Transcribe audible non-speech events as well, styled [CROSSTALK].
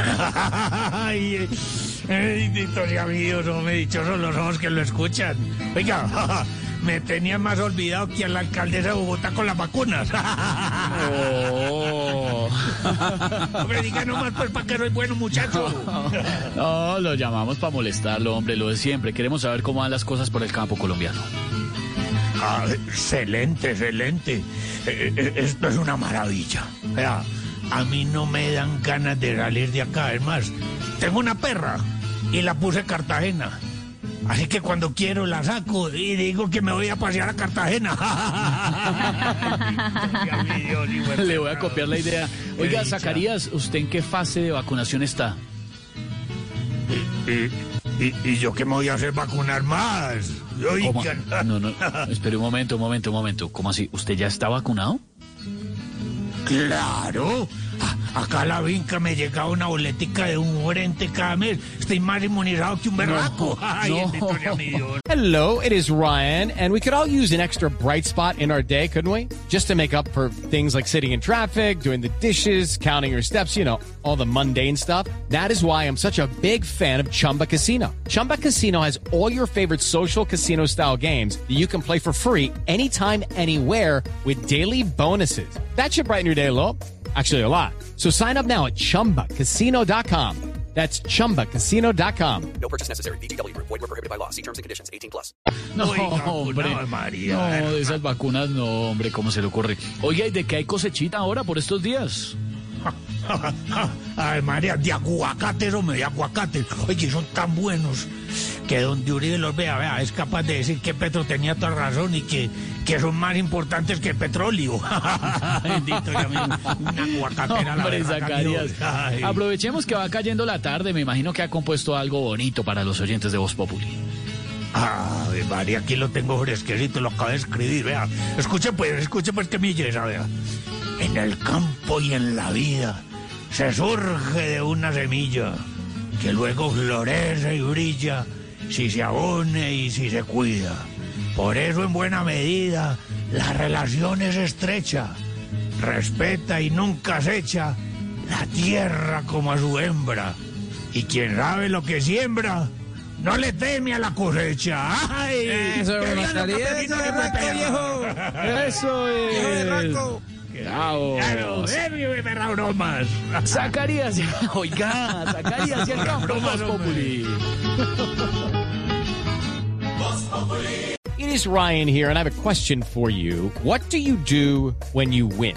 [LAUGHS] Ay, benditos y amigos, hombre, dichosos los ojos que lo escuchan. Oiga, [LAUGHS] me tenía más olvidado que a la alcaldesa de Bogotá con las vacunas. [LAUGHS] Hombre, diga nomás pues para que soy bueno, muchacho. No, lo llamamos para molestarlo, hombre, lo de siempre. Queremos saber cómo van las cosas por el campo colombiano. Ah, excelente, excelente. Eh, eh, esto es una maravilla. Vea, a mí no me dan ganas de salir de acá. Es más, tengo una perra y la puse Cartagena. Así que cuando quiero la saco y digo que me voy a pasear a Cartagena. [LAUGHS] Le voy a copiar la idea. Oiga, Zacarías, ¿usted en qué fase de vacunación está? ¿Y, y, y yo qué me voy a hacer vacunar más? ¿Cómo? Oiga. No, no, espere un momento, un momento, un momento. ¿Cómo así? ¿Usted ya está vacunado? Claro. Acá a la vinca me llega una boletica de un frente cada mes. Estoy más inmunizado que un berraco. Ay, no. bendito sea mi Dios. Hello, it is Ryan, and we could all use an extra bright spot in our day, couldn't we? Just to make up for things like sitting in traffic, doing the dishes, counting your steps, you know, all the mundane stuff. That is why I'm such a big fan of Chumba Casino. Chumba Casino has all your favorite social casino style games that you can play for free anytime, anywhere with daily bonuses. That should brighten your day a little. Actually, a lot. So sign up now at chumbacasino.com. That's chumbacasino.com. No purchase necessary. VGW Group. Void were prohibited by law. See terms and conditions. 18 plus. No, Oiga, hombre. María. No, de esas vacunas no, hombre, ¿cómo se le ocurre? Oiga, ¿y de qué hay cosechita ahora por estos días? [LAUGHS] Ay, María, de aguacates, hombre, de aguacates. Oye, son tan buenos que donde Uribe los vea, vea, es capaz de decir que Petro tenía toda razón y que, que son más importantes que el petróleo. [LAUGHS] Bendito, ya me- una la. Aprovechemos que va cayendo la tarde. Me imagino que ha compuesto algo bonito para los oyentes de Voz Populi. Ay, María, aquí lo tengo fresquecito, lo acabo de escribir, vea. Escuche pues, escuche pues que me belleza, vea. En el campo y en la vida se surge de una semilla que luego florece y brilla si se abone y si se cuida. Por eso en buena medida la relación es estrecha. Respeta y nunca se echa la tierra como a su hembra. Y quien sabe lo que siembra, no le teme a la cosecha. ¡Ay! Eso, viejo. ¡Eso es! ¡Bravo! Claro, perra bromas. Zacarías, oiga, Zacarías y el campo Voz Populi. It is Ryan here, and I have a question for you. What do you do when you win?